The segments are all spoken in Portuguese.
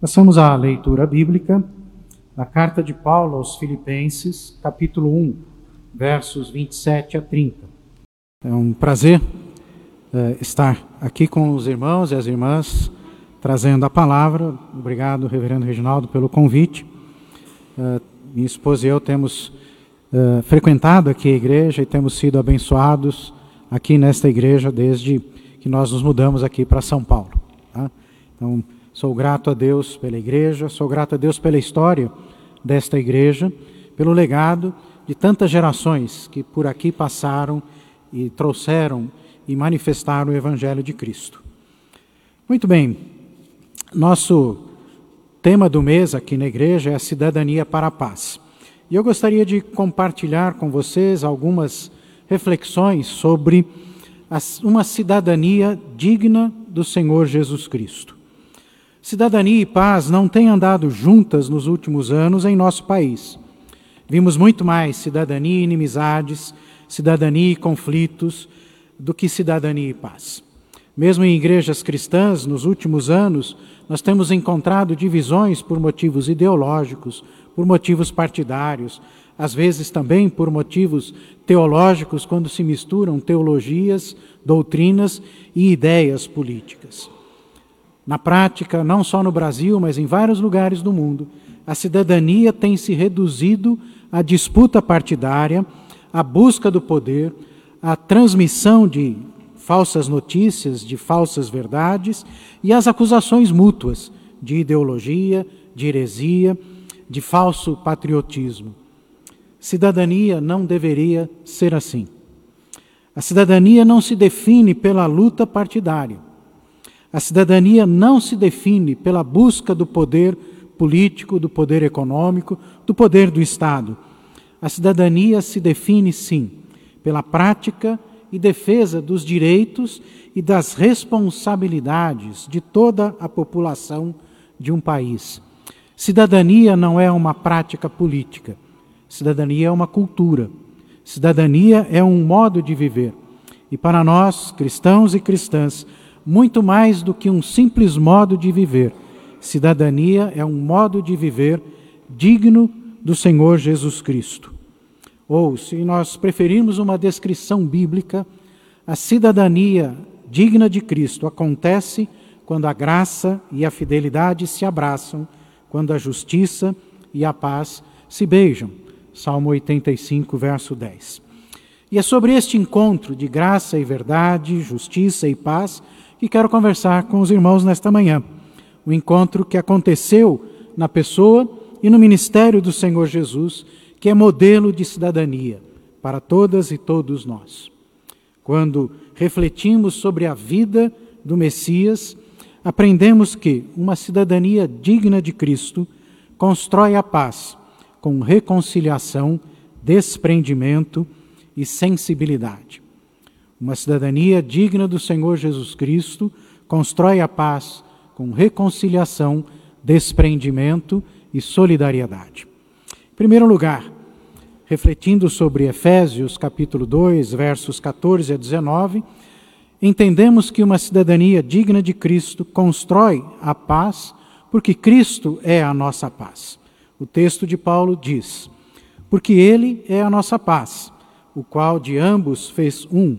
Passamos à leitura bíblica da carta de Paulo aos Filipenses, capítulo 1, versos 27 a 30. É um prazer é, estar aqui com os irmãos e as irmãs, trazendo a palavra. Obrigado, Reverendo Reginaldo, pelo convite. É, minha esposa e eu temos é, frequentado aqui a igreja e temos sido abençoados aqui nesta igreja desde que nós nos mudamos aqui para São Paulo. Tá? Então, Sou grato a Deus pela igreja, sou grato a Deus pela história desta igreja, pelo legado de tantas gerações que por aqui passaram e trouxeram e manifestaram o Evangelho de Cristo. Muito bem, nosso tema do mês aqui na igreja é a cidadania para a paz. E eu gostaria de compartilhar com vocês algumas reflexões sobre uma cidadania digna do Senhor Jesus Cristo. Cidadania e paz não têm andado juntas nos últimos anos em nosso país. Vimos muito mais cidadania e inimizades, cidadania e conflitos, do que cidadania e paz. Mesmo em igrejas cristãs, nos últimos anos, nós temos encontrado divisões por motivos ideológicos, por motivos partidários, às vezes também por motivos teológicos, quando se misturam teologias, doutrinas e ideias políticas. Na prática, não só no Brasil, mas em vários lugares do mundo, a cidadania tem se reduzido à disputa partidária, à busca do poder, à transmissão de falsas notícias, de falsas verdades e às acusações mútuas de ideologia, de heresia, de falso patriotismo. Cidadania não deveria ser assim. A cidadania não se define pela luta partidária. A cidadania não se define pela busca do poder político, do poder econômico, do poder do Estado. A cidadania se define, sim, pela prática e defesa dos direitos e das responsabilidades de toda a população de um país. Cidadania não é uma prática política. Cidadania é uma cultura. Cidadania é um modo de viver. E para nós, cristãos e cristãs, muito mais do que um simples modo de viver. Cidadania é um modo de viver digno do Senhor Jesus Cristo. Ou, se nós preferirmos uma descrição bíblica, a cidadania digna de Cristo acontece quando a graça e a fidelidade se abraçam, quando a justiça e a paz se beijam. Salmo 85, verso 10. E é sobre este encontro de graça e verdade, justiça e paz que quero conversar com os irmãos nesta manhã. O encontro que aconteceu na pessoa e no ministério do Senhor Jesus, que é modelo de cidadania para todas e todos nós. Quando refletimos sobre a vida do Messias, aprendemos que uma cidadania digna de Cristo constrói a paz com reconciliação, desprendimento e sensibilidade. Uma cidadania digna do Senhor Jesus Cristo constrói a paz com reconciliação, desprendimento e solidariedade. Em primeiro lugar, refletindo sobre Efésios capítulo 2, versos 14 a 19, entendemos que uma cidadania digna de Cristo constrói a paz, porque Cristo é a nossa paz. O texto de Paulo diz: Porque Ele é a nossa paz, o qual de ambos fez um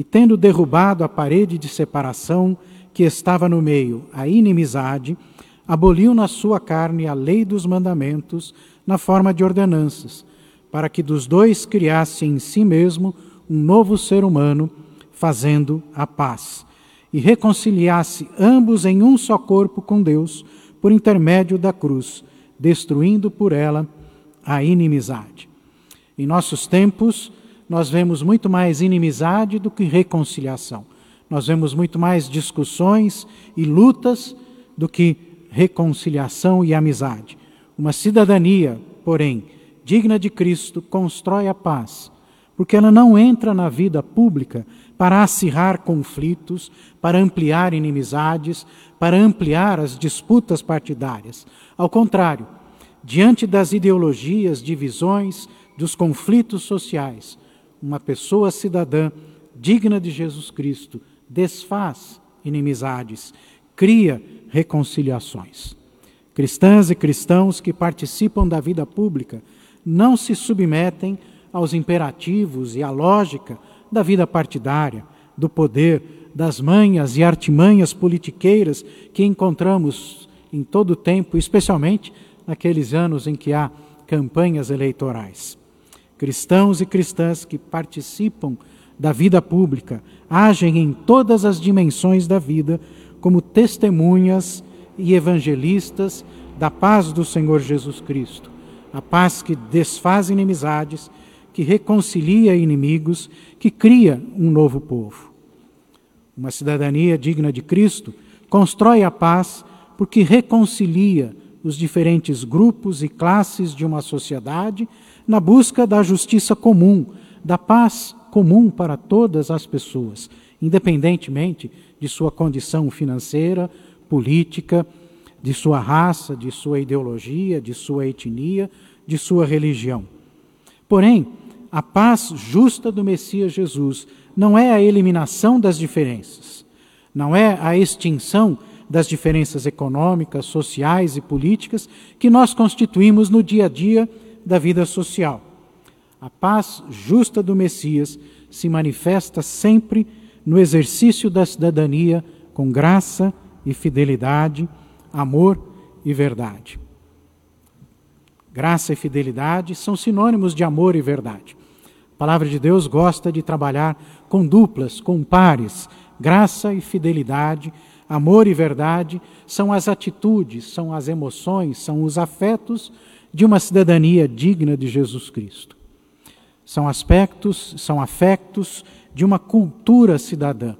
e tendo derrubado a parede de separação que estava no meio, a inimizade, aboliu na sua carne a lei dos mandamentos na forma de ordenanças, para que dos dois criasse em si mesmo um novo ser humano, fazendo a paz, e reconciliasse ambos em um só corpo com Deus, por intermédio da cruz, destruindo por ela a inimizade. Em nossos tempos, nós vemos muito mais inimizade do que reconciliação. Nós vemos muito mais discussões e lutas do que reconciliação e amizade. Uma cidadania, porém, digna de Cristo, constrói a paz, porque ela não entra na vida pública para acirrar conflitos, para ampliar inimizades, para ampliar as disputas partidárias. Ao contrário, diante das ideologias, divisões, dos conflitos sociais, uma pessoa cidadã digna de Jesus Cristo desfaz inimizades, cria reconciliações. Cristãs e cristãos que participam da vida pública não se submetem aos imperativos e à lógica da vida partidária, do poder, das manhas e artimanhas politiqueiras que encontramos em todo o tempo, especialmente naqueles anos em que há campanhas eleitorais. Cristãos e cristãs que participam da vida pública agem em todas as dimensões da vida como testemunhas e evangelistas da paz do Senhor Jesus Cristo, a paz que desfaz inimizades, que reconcilia inimigos, que cria um novo povo. Uma cidadania digna de Cristo constrói a paz porque reconcilia os diferentes grupos e classes de uma sociedade na busca da justiça comum, da paz comum para todas as pessoas, independentemente de sua condição financeira, política, de sua raça, de sua ideologia, de sua etnia, de sua religião. Porém, a paz justa do Messias Jesus não é a eliminação das diferenças, não é a extinção das diferenças econômicas, sociais e políticas que nós constituímos no dia a dia da vida social. A paz justa do Messias se manifesta sempre no exercício da cidadania com graça e fidelidade, amor e verdade. Graça e fidelidade são sinônimos de amor e verdade. A palavra de Deus gosta de trabalhar com duplas, com pares. Graça e fidelidade, amor e verdade são as atitudes, são as emoções, são os afetos de uma cidadania digna de Jesus Cristo. São aspectos, são afectos de uma cultura cidadã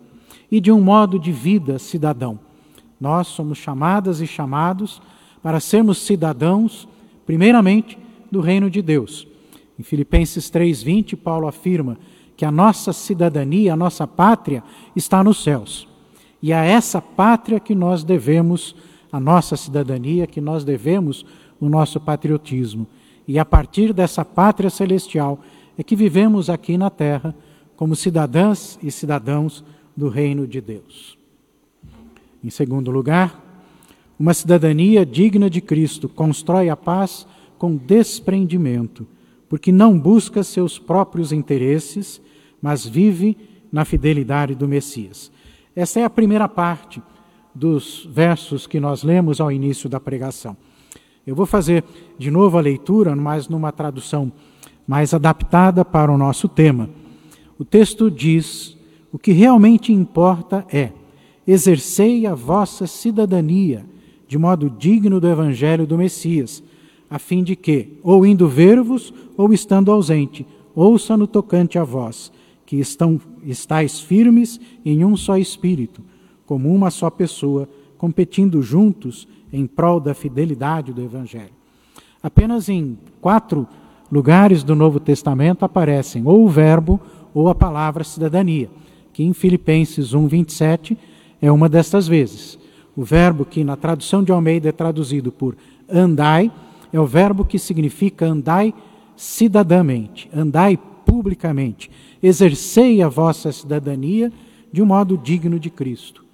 e de um modo de vida cidadão. Nós somos chamadas e chamados para sermos cidadãos, primeiramente, do reino de Deus. Em Filipenses 3:20, Paulo afirma que a nossa cidadania, a nossa pátria está nos céus. E a essa pátria que nós devemos a nossa cidadania, que nós devemos o nosso patriotismo. E a partir dessa pátria celestial é que vivemos aqui na terra como cidadãs e cidadãos do reino de Deus. Em segundo lugar, uma cidadania digna de Cristo constrói a paz com desprendimento, porque não busca seus próprios interesses, mas vive na fidelidade do Messias. Essa é a primeira parte dos versos que nós lemos ao início da pregação. Eu vou fazer de novo a leitura, mas numa tradução mais adaptada para o nosso tema. O texto diz: o que realmente importa é exercei a vossa cidadania de modo digno do evangelho do Messias, a fim de que, ou indo ver-vos, ou estando ausente, ouça no tocante a vós, que estão, estáis firmes em um só espírito, como uma só pessoa, competindo juntos em prol da fidelidade do evangelho. Apenas em quatro lugares do Novo Testamento aparecem ou o verbo ou a palavra cidadania, que em Filipenses 1, 27 é uma destas vezes. O verbo que na tradução de Almeida é traduzido por andai, é o verbo que significa andai cidadamente, andai publicamente, exercei a vossa cidadania de um modo digno de Cristo.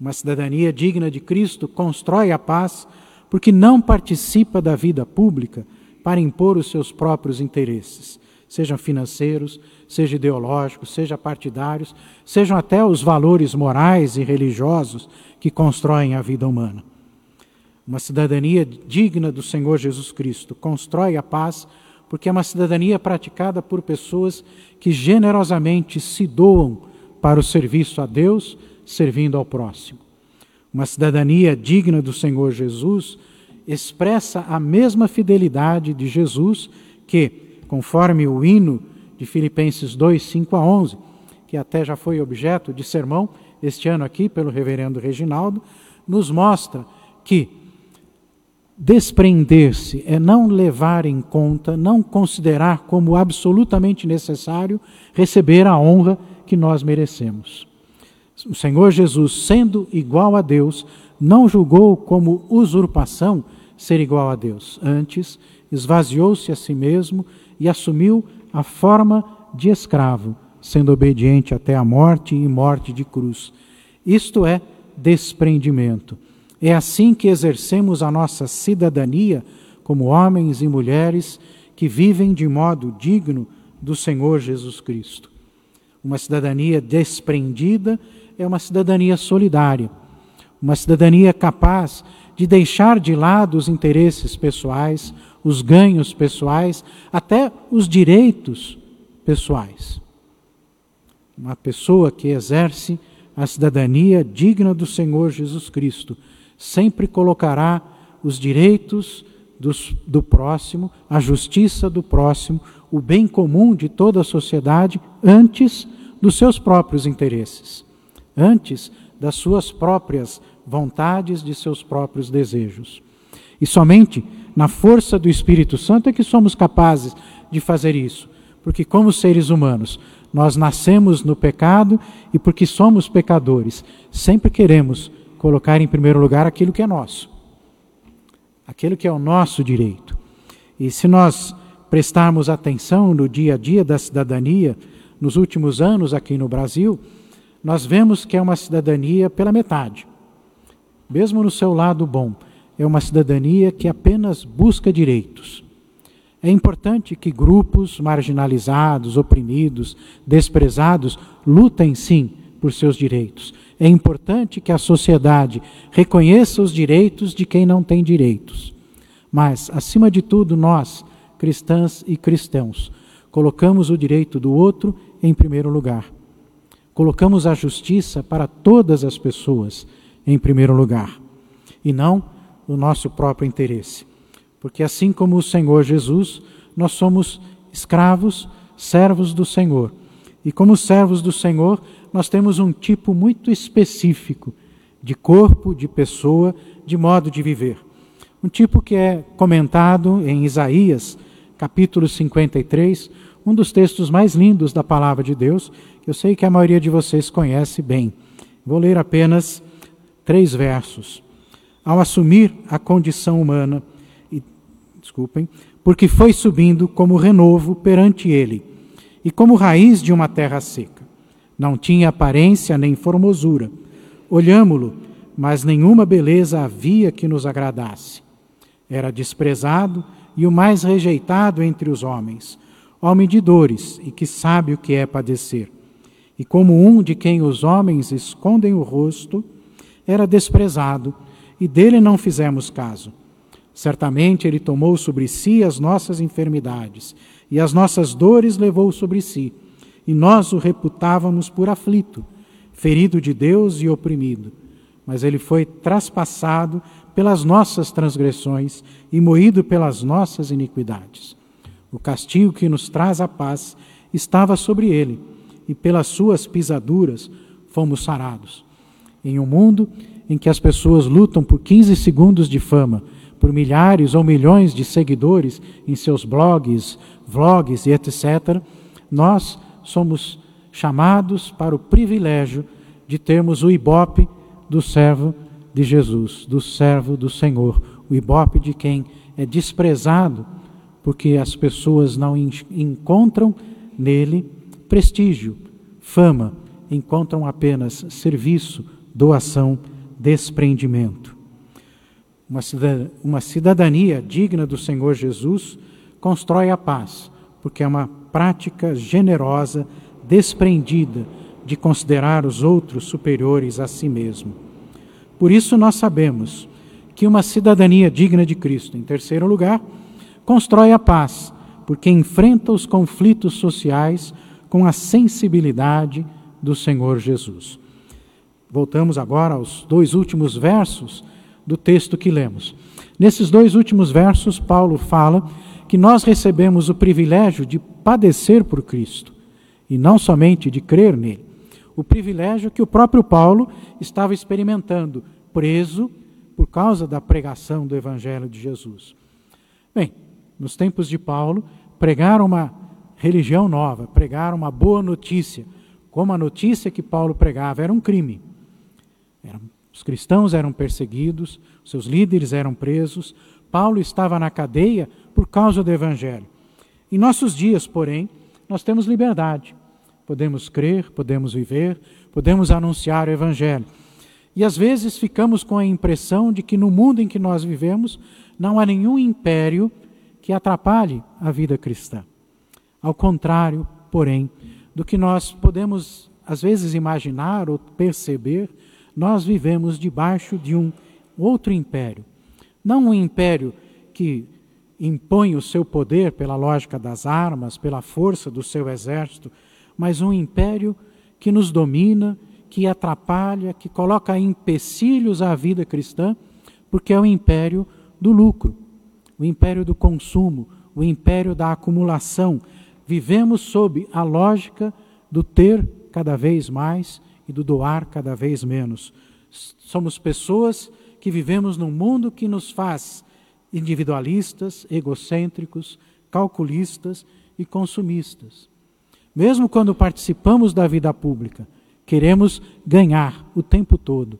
Uma cidadania digna de Cristo constrói a paz porque não participa da vida pública para impor os seus próprios interesses, sejam financeiros, seja ideológicos, seja partidários, sejam até os valores morais e religiosos que constroem a vida humana. Uma cidadania digna do Senhor Jesus Cristo constrói a paz porque é uma cidadania praticada por pessoas que generosamente se doam para o serviço a Deus, servindo ao próximo. Uma cidadania digna do Senhor Jesus expressa a mesma fidelidade de Jesus que conforme o hino de Filipenses 2, 5 a 11, que até já foi objeto de sermão este ano aqui pelo reverendo Reginaldo, nos mostra que desprender-se é não levar em conta, não considerar como absolutamente necessário receber a honra que nós merecemos. O Senhor Jesus, sendo igual a Deus, não julgou como usurpação ser igual a Deus. Antes, esvaziou-se a si mesmo e assumiu a forma de escravo, sendo obediente até a morte e morte de cruz. Isto é desprendimento. É assim que exercemos a nossa cidadania como homens e mulheres que vivem de modo digno do Senhor Jesus Cristo. Uma cidadania desprendida é uma cidadania solidária, uma cidadania capaz de deixar de lado os interesses pessoais, os ganhos pessoais, até os direitos pessoais. Uma pessoa que exerce a cidadania digna do Senhor Jesus Cristo sempre colocará os direitos dos, do próximo, a justiça do próximo, o bem comum de toda a sociedade antes dos seus próprios interesses, antes das suas próprias vontades, de seus próprios desejos. E somente na força do Espírito Santo é que somos capazes de fazer isso, porque, como seres humanos, nós nascemos no pecado e, porque somos pecadores, sempre queremos colocar em primeiro lugar aquilo que é nosso, aquilo que é o nosso direito. E se nós prestarmos atenção no dia a dia da cidadania, nos últimos anos aqui no Brasil, nós vemos que é uma cidadania pela metade. Mesmo no seu lado bom, é uma cidadania que apenas busca direitos. É importante que grupos marginalizados, oprimidos, desprezados lutem sim por seus direitos. É importante que a sociedade reconheça os direitos de quem não tem direitos. Mas, acima de tudo, nós, cristãs e cristãos, colocamos o direito do outro em primeiro lugar. Colocamos a justiça para todas as pessoas em primeiro lugar e não o nosso próprio interesse. Porque assim como o Senhor Jesus, nós somos escravos, servos do Senhor. E como servos do Senhor, nós temos um tipo muito específico de corpo, de pessoa, de modo de viver. Um tipo que é comentado em Isaías, capítulo 53, um dos textos mais lindos da palavra de Deus, que eu sei que a maioria de vocês conhece bem. Vou ler apenas três versos. Ao assumir a condição humana, e, desculpem, porque foi subindo como renovo perante ele, e como raiz de uma terra seca. Não tinha aparência nem formosura. Olhámo-lo, mas nenhuma beleza havia que nos agradasse. Era desprezado e o mais rejeitado entre os homens homem de dores e que sabe o que é padecer. E como um de quem os homens escondem o rosto, era desprezado e dele não fizemos caso. Certamente ele tomou sobre si as nossas enfermidades e as nossas dores levou sobre si, e nós o reputávamos por aflito, ferido de Deus e oprimido. Mas ele foi traspassado pelas nossas transgressões e moído pelas nossas iniquidades. O castigo que nos traz a paz estava sobre ele, e pelas suas pisaduras fomos sarados. Em um mundo em que as pessoas lutam por 15 segundos de fama, por milhares ou milhões de seguidores em seus blogs, vlogs e etc., nós somos chamados para o privilégio de termos o ibope do servo de Jesus, do servo do Senhor, o ibope de quem é desprezado porque as pessoas não encontram nele prestígio, fama, encontram apenas serviço, doação, desprendimento. Uma cidadania digna do Senhor Jesus constrói a paz, porque é uma prática generosa, desprendida de considerar os outros superiores a si mesmo. Por isso, nós sabemos que uma cidadania digna de Cristo, em terceiro lugar, constrói a paz, porque enfrenta os conflitos sociais com a sensibilidade do Senhor Jesus. Voltamos agora aos dois últimos versos do texto que lemos. Nesses dois últimos versos, Paulo fala que nós recebemos o privilégio de padecer por Cristo e não somente de crer nele. O privilégio que o próprio Paulo estava experimentando, preso por causa da pregação do Evangelho de Jesus. Bem, nos tempos de Paulo, pregaram uma religião nova, pregaram uma boa notícia, como a notícia que Paulo pregava era um crime. Os cristãos eram perseguidos, seus líderes eram presos, Paulo estava na cadeia por causa do Evangelho. Em nossos dias, porém, nós temos liberdade. Podemos crer, podemos viver, podemos anunciar o Evangelho. E às vezes ficamos com a impressão de que no mundo em que nós vivemos não há nenhum império que atrapalhe a vida cristã. Ao contrário, porém, do que nós podemos às vezes imaginar ou perceber, nós vivemos debaixo de um outro império. Não um império que impõe o seu poder pela lógica das armas, pela força do seu exército, mas um império que nos domina, que atrapalha, que coloca empecilhos à vida cristã, porque é o império do lucro, o império do consumo, o império da acumulação. Vivemos sob a lógica do ter cada vez mais e do doar cada vez menos. Somos pessoas que vivemos num mundo que nos faz individualistas, egocêntricos, calculistas e consumistas. Mesmo quando participamos da vida pública, queremos ganhar o tempo todo.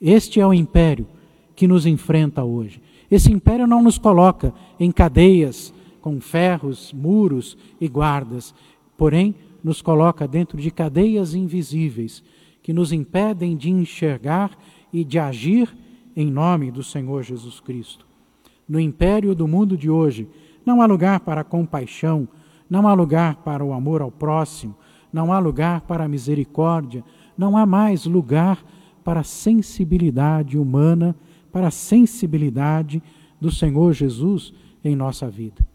Este é o império que nos enfrenta hoje. Esse império não nos coloca em cadeias com ferros, muros e guardas, porém nos coloca dentro de cadeias invisíveis que nos impedem de enxergar e de agir em nome do Senhor Jesus Cristo. No império do mundo de hoje, não há lugar para a compaixão, não há lugar para o amor ao próximo, não há lugar para a misericórdia, não há mais lugar para a sensibilidade humana, para a sensibilidade do Senhor Jesus em nossa vida.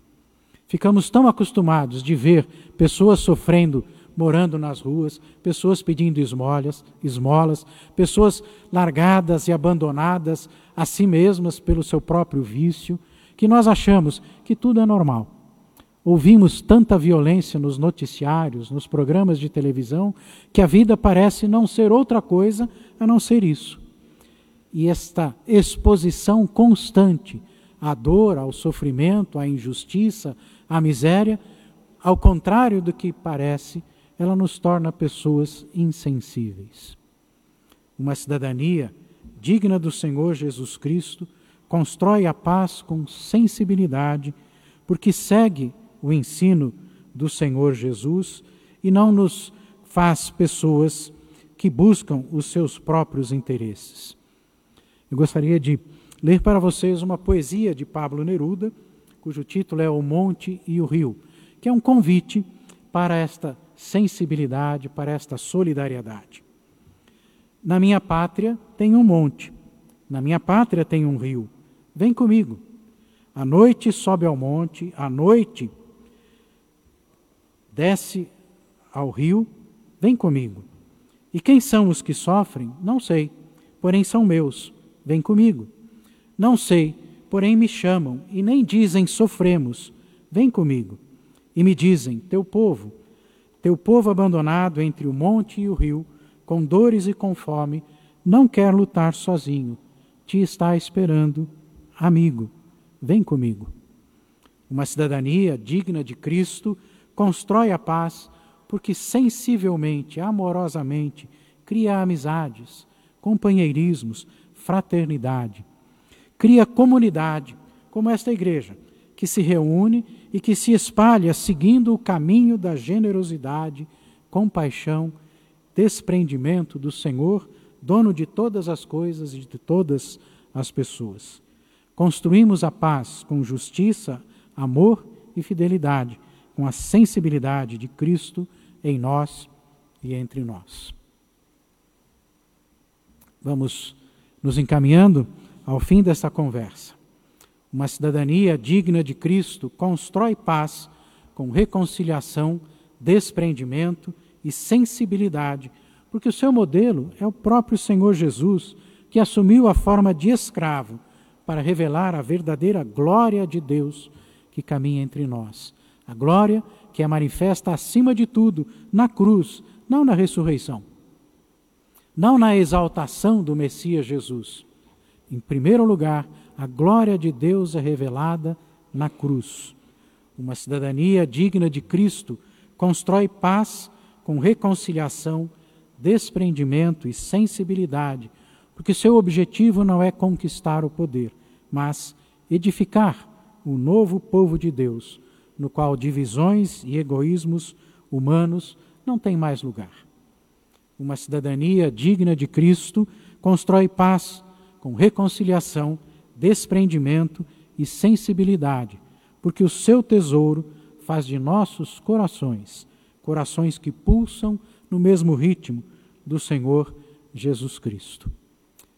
Ficamos tão acostumados de ver pessoas sofrendo, morando nas ruas, pessoas pedindo esmolas, esmolas, pessoas largadas e abandonadas a si mesmas pelo seu próprio vício, que nós achamos que tudo é normal. Ouvimos tanta violência nos noticiários, nos programas de televisão, que a vida parece não ser outra coisa a não ser isso. E esta exposição constante à dor, ao sofrimento, à injustiça, a miséria, ao contrário do que parece, ela nos torna pessoas insensíveis. Uma cidadania digna do Senhor Jesus Cristo constrói a paz com sensibilidade, porque segue o ensino do Senhor Jesus e não nos faz pessoas que buscam os seus próprios interesses. Eu gostaria de ler para vocês uma poesia de Pablo Neruda cujo título é O Monte e o Rio, que é um convite para esta sensibilidade, para esta solidariedade. Na minha pátria tem um monte, na minha pátria tem um rio. Vem comigo. À noite sobe ao monte, à noite desce ao rio, vem comigo. E quem são os que sofrem? Não sei, porém são meus. Vem comigo. Não sei, porém me chamam e nem dizem sofremos, vem comigo. E me dizem, teu povo, teu povo abandonado entre o monte e o rio, com dores e com fome, não quer lutar sozinho, te está esperando, amigo, vem comigo. Uma cidadania digna de Cristo constrói a paz porque sensivelmente, amorosamente, cria amizades, companheirismos, fraternidade cria comunidade, como esta igreja, que se reúne e que se espalha seguindo o caminho da generosidade, compaixão, desprendimento do Senhor, dono de todas as coisas e de todas as pessoas. Construímos a paz com justiça, amor e fidelidade, com a sensibilidade de Cristo em nós e entre nós. Vamos nos encaminhando ao fim desta conversa. Uma cidadania digna de Cristo constrói paz com reconciliação, desprendimento e sensibilidade, porque o seu modelo é o próprio Senhor Jesus, que assumiu a forma de escravo para revelar a verdadeira glória de Deus que caminha entre nós. A glória que é manifesta acima de tudo na cruz, não na ressurreição, não na exaltação do Messias Jesus, em primeiro lugar, a glória de Deus é revelada na cruz. Uma cidadania digna de Cristo constrói paz com reconciliação, desprendimento e sensibilidade, porque seu objetivo não é conquistar o poder, mas edificar o novo povo de Deus, no qual divisões e egoísmos humanos não têm mais lugar. Uma cidadania digna de Cristo constrói paz com reconciliação, desprendimento e sensibilidade, porque o seu tesouro faz de nossos corações corações que pulsam no mesmo ritmo do Senhor Jesus Cristo.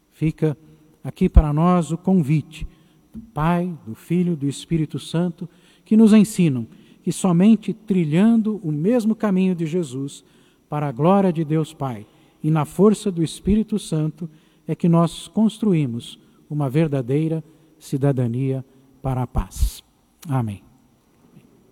Fica aqui para nós o convite do Pai, do Filho, do Espírito Santo, que nos ensinam que somente trilhando o mesmo caminho de Jesus, para a glória de Deus Pai e na força do Espírito Santo, é que nós construímos uma verdadeira cidadania para a paz. Amém.